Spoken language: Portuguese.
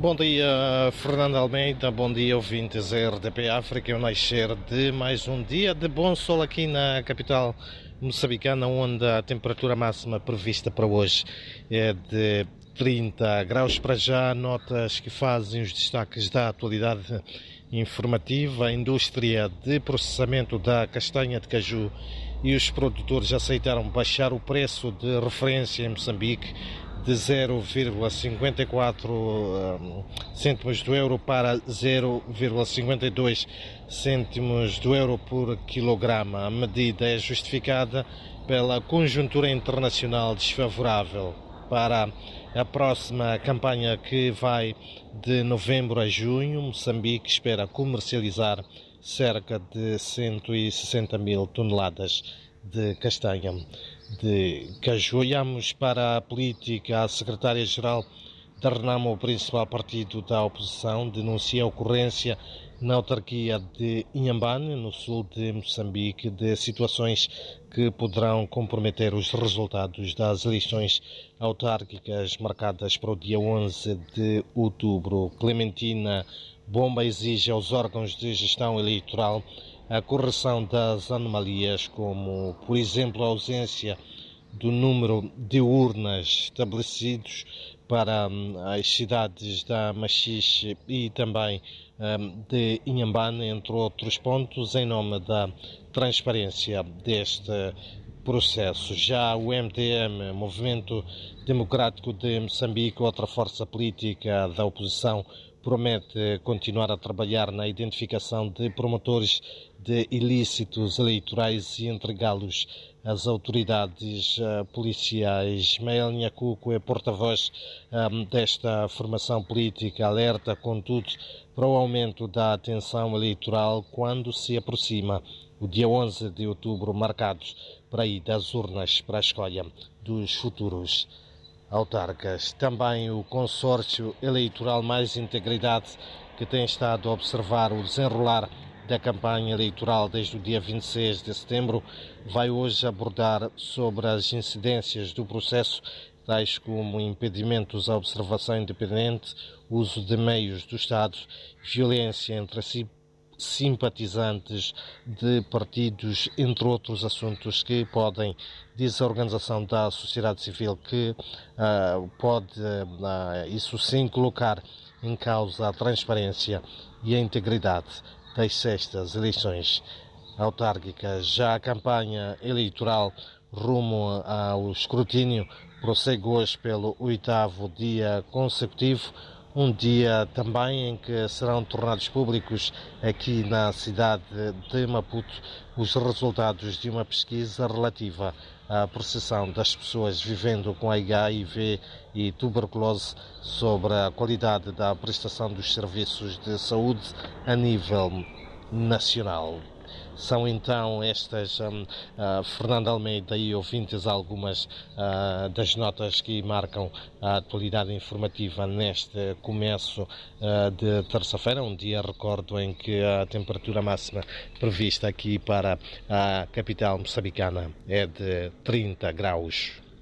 Bom dia, Fernando Almeida. Bom dia, ouvintes RDP África. Eu nascer de mais um dia de bom sol aqui na capital moçambicana, onde a temperatura máxima prevista para hoje é de 30 graus para já. Notas que fazem os destaques da atualidade informativa. A indústria de processamento da castanha de caju e os produtores aceitaram baixar o preço de referência em Moçambique de 0,54 hum, cêntimos do euro para 0,52 cêntimos do euro por quilograma. A medida é justificada pela conjuntura internacional desfavorável para a próxima campanha que vai de novembro a junho. Moçambique espera comercializar cerca de 160 mil toneladas de castanha de caju. Olhamos para a política. A secretária-geral da Renamo, o principal partido da oposição, denuncia a ocorrência na autarquia de Inhambane, no sul de Moçambique, de situações que poderão comprometer os resultados das eleições autárquicas marcadas para o dia 11 de outubro. Clementina Bomba exige aos órgãos de gestão eleitoral a correção das anomalias, como, por exemplo, a ausência do número de urnas estabelecidos para hum, as cidades da Machixe e também hum, de Inhambane, entre outros pontos, em nome da transparência deste processo. Já o MDM, Movimento Democrático de Moçambique, outra força política da oposição, promete continuar a trabalhar na identificação de promotores de ilícitos eleitorais e entregá-los às autoridades uh, policiais. Mael Nhacuco é porta-voz um, desta formação política, alerta, contudo, para o aumento da atenção eleitoral quando se aproxima o dia 11 de outubro, marcados para ir das urnas para a escolha dos futuros autarcas. Também o consórcio eleitoral Mais Integridade, que tem estado a observar o desenrolar da campanha eleitoral desde o dia 26 de setembro, vai hoje abordar sobre as incidências do processo, tais como impedimentos à observação independente, uso de meios do Estado, violência entre si simpatizantes de partidos, entre outros assuntos que podem, diz a organização da sociedade civil, que uh, pode, uh, isso sim, colocar em causa a transparência e a integridade das sextas eleições autárquicas. Já a campanha eleitoral rumo ao escrutínio prossegue hoje pelo oitavo dia consecutivo um dia também em que serão tornados públicos aqui na cidade de Maputo os resultados de uma pesquisa relativa à percepção das pessoas vivendo com HIV e tuberculose sobre a qualidade da prestação dos serviços de saúde a nível nacional. São então estas, um, uh, Fernando Almeida e ouvintes, algumas uh, das notas que marcam a atualidade informativa neste começo uh, de terça-feira, um dia, recordo, em que a temperatura máxima prevista aqui para a capital moçambicana é de 30 graus.